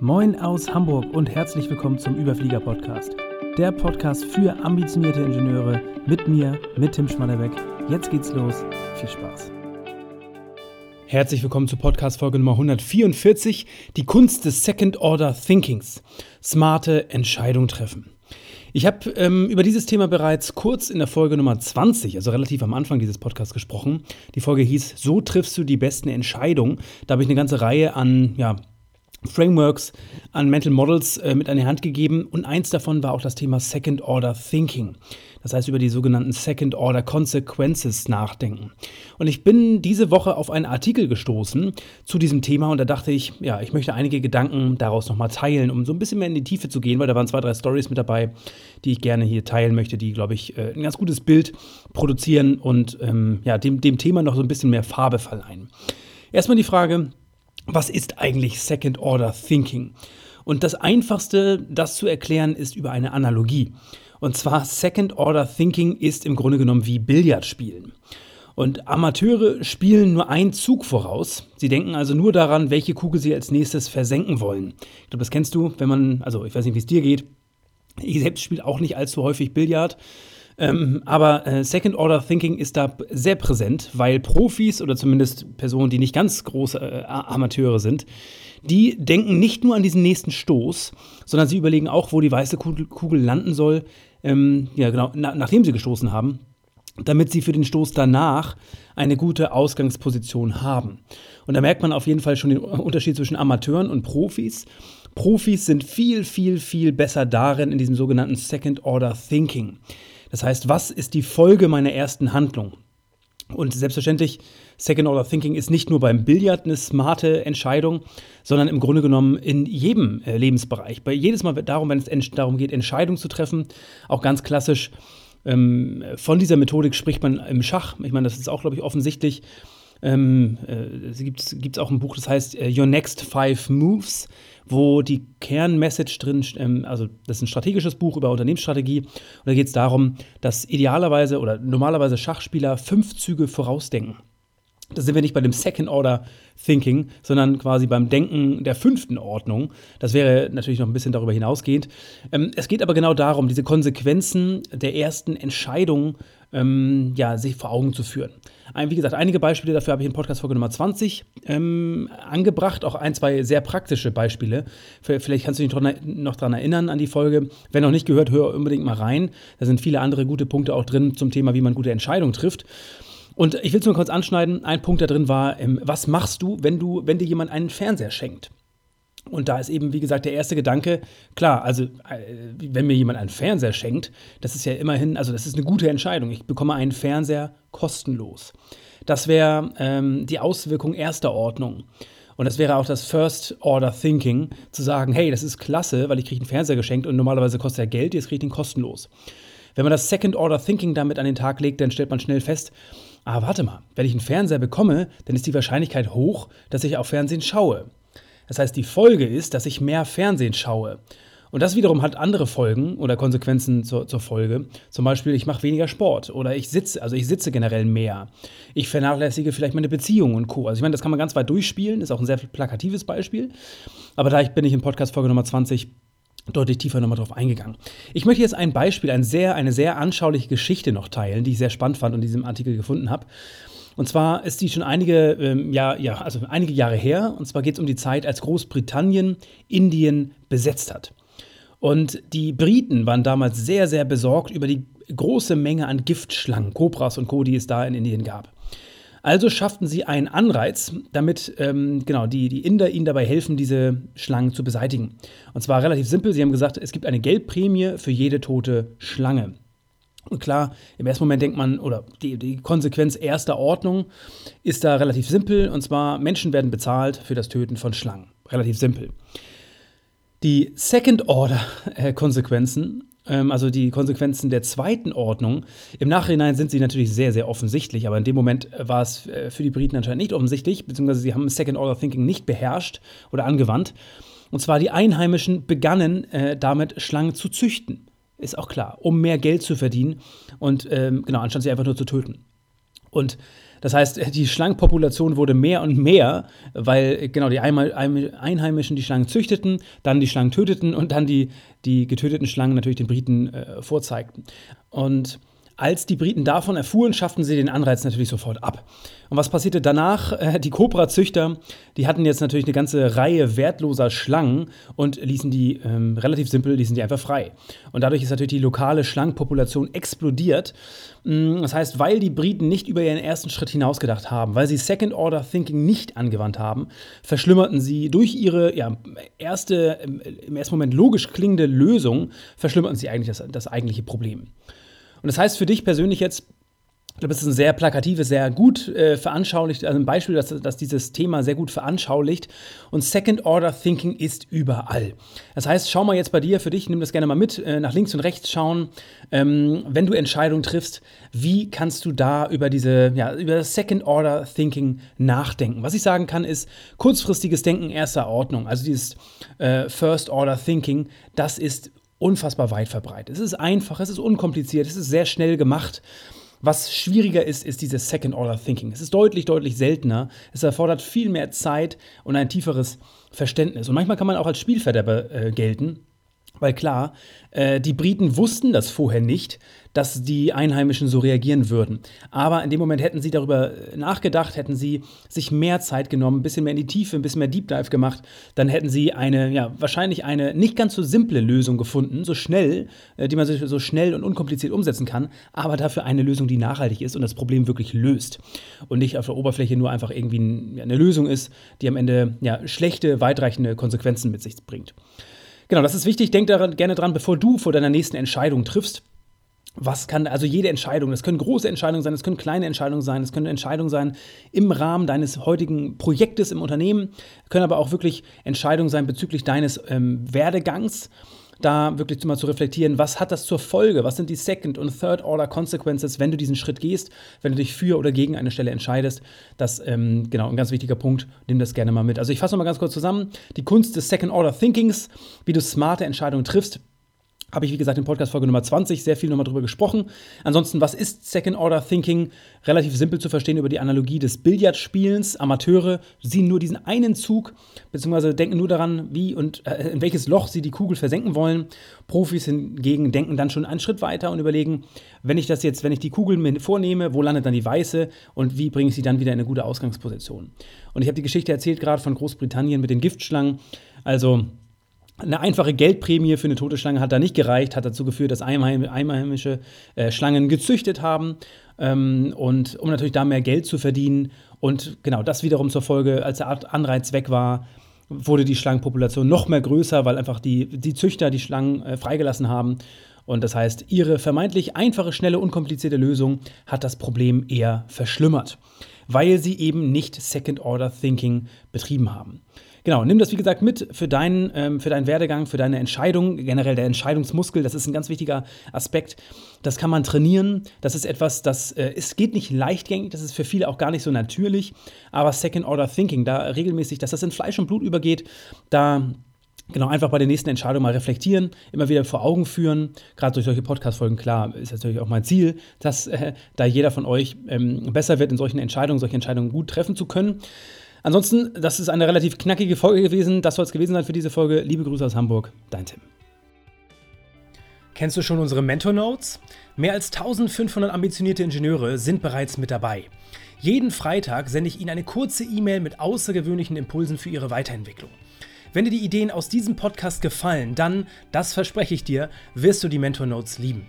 Moin aus Hamburg und herzlich willkommen zum Überflieger Podcast. Der Podcast für ambitionierte Ingenieure mit mir, mit Tim Schmannerbeck. Jetzt geht's los. Viel Spaß. Herzlich willkommen zur Podcast Folge Nummer 144, die Kunst des Second Order Thinkings. Smarte Entscheidung treffen. Ich habe ähm, über dieses Thema bereits kurz in der Folge Nummer 20, also relativ am Anfang dieses Podcasts gesprochen. Die Folge hieß So triffst du die besten Entscheidungen. Da habe ich eine ganze Reihe an ja, Frameworks, an Mental Models äh, mit an die Hand gegeben und eins davon war auch das Thema Second Order Thinking. Das heißt, über die sogenannten Second Order Consequences nachdenken. Und ich bin diese Woche auf einen Artikel gestoßen zu diesem Thema und da dachte ich, ja, ich möchte einige Gedanken daraus nochmal teilen, um so ein bisschen mehr in die Tiefe zu gehen, weil da waren zwei, drei Stories mit dabei, die ich gerne hier teilen möchte, die, glaube ich, äh, ein ganz gutes Bild produzieren und ähm, ja, dem, dem Thema noch so ein bisschen mehr Farbe verleihen. Erstmal die Frage, was ist eigentlich Second Order Thinking? Und das Einfachste, das zu erklären, ist über eine Analogie. Und zwar Second Order Thinking ist im Grunde genommen wie Billardspielen. Und Amateure spielen nur einen Zug voraus. Sie denken also nur daran, welche Kugel sie als nächstes versenken wollen. Ich glaube, das kennst du, wenn man, also ich weiß nicht, wie es dir geht. Ich selbst spiele auch nicht allzu häufig Billard. Ähm, aber äh, Second Order Thinking ist da sehr präsent, weil Profis oder zumindest Personen, die nicht ganz große äh, Amateure sind, die denken nicht nur an diesen nächsten Stoß, sondern sie überlegen auch, wo die weiße Kugel, Kugel landen soll, ähm, ja genau, na, nachdem sie gestoßen haben, damit sie für den Stoß danach eine gute Ausgangsposition haben. Und da merkt man auf jeden Fall schon den Unterschied zwischen Amateuren und Profis. Profis sind viel, viel, viel besser darin in diesem sogenannten Second Order Thinking. Das heißt, was ist die Folge meiner ersten Handlung? Und selbstverständlich, Second Order Thinking ist nicht nur beim Billard eine smarte Entscheidung, sondern im Grunde genommen in jedem äh, Lebensbereich. Bei jedes Mal darum, wenn es darum geht, Entscheidungen zu treffen, auch ganz klassisch. Ähm, von dieser Methodik spricht man im Schach. Ich meine, das ist auch, glaube ich, offensichtlich. Ähm, äh, es gibt auch ein Buch, das heißt äh, Your Next Five Moves wo die Kernmessage drin, ähm, also das ist ein strategisches Buch über Unternehmensstrategie. Und da geht es darum, dass idealerweise oder normalerweise Schachspieler fünf Züge vorausdenken. Da sind wir nicht bei dem Second Order Thinking, sondern quasi beim Denken der fünften Ordnung. Das wäre natürlich noch ein bisschen darüber hinausgehend. Ähm, es geht aber genau darum, diese Konsequenzen der ersten Entscheidung ähm, ja, sich vor Augen zu führen. Ein, wie gesagt, einige Beispiele dafür habe ich in Podcast-Folge Nummer 20 ähm, angebracht, auch ein, zwei sehr praktische Beispiele. Vielleicht kannst du dich noch daran erinnern an die Folge. Wenn noch nicht gehört, hör unbedingt mal rein. Da sind viele andere gute Punkte auch drin zum Thema, wie man gute Entscheidungen trifft. Und ich will es nur kurz anschneiden. Ein Punkt da drin war, ähm, was machst du, wenn du, wenn dir jemand einen Fernseher schenkt? Und da ist eben, wie gesagt, der erste Gedanke, klar, also äh, wenn mir jemand einen Fernseher schenkt, das ist ja immerhin, also das ist eine gute Entscheidung. Ich bekomme einen Fernseher kostenlos. Das wäre ähm, die Auswirkung erster Ordnung. Und das wäre auch das First Order Thinking, zu sagen, hey, das ist klasse, weil ich kriege einen Fernseher geschenkt und normalerweise kostet er Geld, jetzt kriege ich ihn kostenlos. Wenn man das Second Order Thinking damit an den Tag legt, dann stellt man schnell fest, ah, warte mal, wenn ich einen Fernseher bekomme, dann ist die Wahrscheinlichkeit hoch, dass ich auch Fernsehen schaue. Das heißt, die Folge ist, dass ich mehr Fernsehen schaue. Und das wiederum hat andere Folgen oder Konsequenzen zur, zur Folge. Zum Beispiel, ich mache weniger Sport oder ich sitze, also ich sitze generell mehr. Ich vernachlässige vielleicht meine Beziehung und Co. Also ich meine, das kann man ganz weit durchspielen, ist auch ein sehr plakatives Beispiel. Aber da bin ich in Podcast-Folge Nummer 20 deutlich tiefer nochmal drauf eingegangen. Ich möchte jetzt ein Beispiel, ein sehr, eine sehr anschauliche Geschichte noch teilen, die ich sehr spannend fand und in diesem Artikel gefunden habe. Und zwar ist die schon einige, ähm, ja, ja, also einige Jahre her. Und zwar geht es um die Zeit, als Großbritannien Indien besetzt hat. Und die Briten waren damals sehr, sehr besorgt über die große Menge an Giftschlangen, Kobras und Co., die es da in Indien gab. Also schafften sie einen Anreiz, damit ähm, genau, die, die Inder ihnen dabei helfen, diese Schlangen zu beseitigen. Und zwar relativ simpel. Sie haben gesagt, es gibt eine Geldprämie für jede tote Schlange. Und klar, im ersten Moment denkt man, oder die, die, Konsequenz erster Ordnung ist da relativ simpel, und zwar Menschen werden bezahlt für das Töten von Schlangen. Relativ simpel. Die Second-Order-Konsequenzen, ähm, also die Konsequenzen der zweiten Ordnung, im Nachhinein sind sie natürlich sehr, sehr offensichtlich, aber in dem Moment war es äh, für die Briten anscheinend nicht offensichtlich, beziehungsweise sie haben Second-Order-Thinking nicht beherrscht oder angewandt. Und zwar die Einheimischen begannen äh, damit, Schlangen zu züchten. Ist auch klar, um mehr Geld zu verdienen und ähm, genau, anstatt sie einfach nur zu töten. Und Das heißt, die Schlangenpopulation wurde mehr und mehr, weil genau die Einheimischen die Schlangen züchteten, dann die Schlangen töteten und dann die, die getöteten Schlangen natürlich den Briten äh, vorzeigten. Und als die Briten davon erfuhren, schafften sie den Anreiz natürlich sofort ab. Und was passierte danach? Äh, die Cobra-Züchter, die hatten jetzt natürlich eine ganze Reihe wertloser Schlangen und ließen die ähm, relativ simpel, ließen die einfach frei. Und dadurch ist natürlich die lokale Schlangenpopulation explodiert. Mm, das heißt, weil die Briten nicht über ihren ersten Schritt hinausgedacht haben, weil sie Second Order Thinking nicht angewandt haben, verschlimmerten sie durch ihre ja, erste, im ersten Moment logisch klingende Lösung, verschlimmerten sie eigentlich das, das eigentliche Problem. Und das heißt für dich persönlich jetzt, ich glaube, es ist ein sehr plakatives, sehr gut äh, veranschaulicht, also ein Beispiel, dass, dass dieses Thema sehr gut veranschaulicht. Und Second Order Thinking ist überall. Das heißt, schau mal jetzt bei dir für dich, nimm das gerne mal mit, äh, nach links und rechts schauen. Ähm, wenn du Entscheidungen triffst, wie kannst du da über diese, ja, über das Second Order Thinking nachdenken? Was ich sagen kann, ist kurzfristiges Denken erster Ordnung. Also dieses äh, First Order Thinking, das ist unfassbar weit verbreitet. Es ist einfach, es ist unkompliziert, es ist sehr schnell gemacht. Was schwieriger ist, ist dieses Second-Order-Thinking. Es ist deutlich, deutlich seltener. Es erfordert viel mehr Zeit und ein tieferes Verständnis. Und manchmal kann man auch als Spielverderber äh, gelten. Weil klar, äh, die Briten wussten das vorher nicht, dass die Einheimischen so reagieren würden. Aber in dem Moment hätten sie darüber nachgedacht, hätten sie sich mehr Zeit genommen, ein bisschen mehr in die Tiefe, ein bisschen mehr Deep Dive gemacht, dann hätten sie eine, ja, wahrscheinlich eine nicht ganz so simple Lösung gefunden, so schnell, äh, die man so schnell und unkompliziert umsetzen kann, aber dafür eine Lösung, die nachhaltig ist und das Problem wirklich löst. Und nicht auf der Oberfläche nur einfach irgendwie eine Lösung ist, die am Ende ja, schlechte, weitreichende Konsequenzen mit sich bringt. Genau, das ist wichtig. Denk daran, gerne dran, bevor du vor deiner nächsten Entscheidung triffst. Was kann, also jede Entscheidung, das können große Entscheidungen sein, das können kleine Entscheidungen sein, das können Entscheidungen sein im Rahmen deines heutigen Projektes im Unternehmen, können aber auch wirklich Entscheidungen sein bezüglich deines ähm, Werdegangs da wirklich mal zu reflektieren, was hat das zur Folge, was sind die Second- und Third-Order-Consequences, wenn du diesen Schritt gehst, wenn du dich für oder gegen eine Stelle entscheidest. Das, ähm, genau, ein ganz wichtiger Punkt, nimm das gerne mal mit. Also ich fasse noch mal ganz kurz zusammen, die Kunst des Second-Order-Thinkings, wie du smarte Entscheidungen triffst, habe ich, wie gesagt, in Podcast-Folge Nummer 20 sehr viel nochmal drüber gesprochen. Ansonsten, was ist Second Order Thinking? Relativ simpel zu verstehen über die Analogie des Billardspielens. Amateure sehen nur diesen einen Zug, beziehungsweise denken nur daran, wie und äh, in welches Loch sie die Kugel versenken wollen. Profis hingegen denken dann schon einen Schritt weiter und überlegen, wenn ich das jetzt, wenn ich die Kugel mir vornehme, wo landet dann die weiße und wie bringe ich sie dann wieder in eine gute Ausgangsposition? Und ich habe die Geschichte erzählt gerade von Großbritannien mit den Giftschlangen. Also, eine einfache Geldprämie für eine tote Schlange hat da nicht gereicht, hat dazu geführt, dass einheimische äh, Schlangen gezüchtet haben ähm, und um natürlich da mehr Geld zu verdienen. Und genau das wiederum zur Folge, als der Anreiz weg war, wurde die Schlangenpopulation noch mehr größer, weil einfach die, die Züchter die Schlangen äh, freigelassen haben. Und das heißt, ihre vermeintlich einfache, schnelle, unkomplizierte Lösung hat das Problem eher verschlimmert, weil sie eben nicht Second-Order-Thinking betrieben haben. Genau, nimm das wie gesagt mit für deinen, ähm, für deinen Werdegang, für deine Entscheidung. Generell der Entscheidungsmuskel, das ist ein ganz wichtiger Aspekt. Das kann man trainieren. Das ist etwas, das äh, es geht nicht leichtgängig, das ist für viele auch gar nicht so natürlich. Aber Second Order Thinking, da regelmäßig, dass das in Fleisch und Blut übergeht, da Genau, einfach bei der nächsten Entscheidung mal reflektieren, immer wieder vor Augen führen. Gerade durch solche Podcast-Folgen, klar, ist natürlich auch mein Ziel, dass äh, da jeder von euch ähm, besser wird, in solchen Entscheidungen, solche Entscheidungen gut treffen zu können. Ansonsten, das ist eine relativ knackige Folge gewesen. Das soll es gewesen sein für diese Folge. Liebe Grüße aus Hamburg, dein Tim. Kennst du schon unsere Mentor Notes? Mehr als 1500 ambitionierte Ingenieure sind bereits mit dabei. Jeden Freitag sende ich Ihnen eine kurze E-Mail mit außergewöhnlichen Impulsen für Ihre Weiterentwicklung. Wenn dir die Ideen aus diesem Podcast gefallen, dann, das verspreche ich dir, wirst du die Mentor Notes lieben.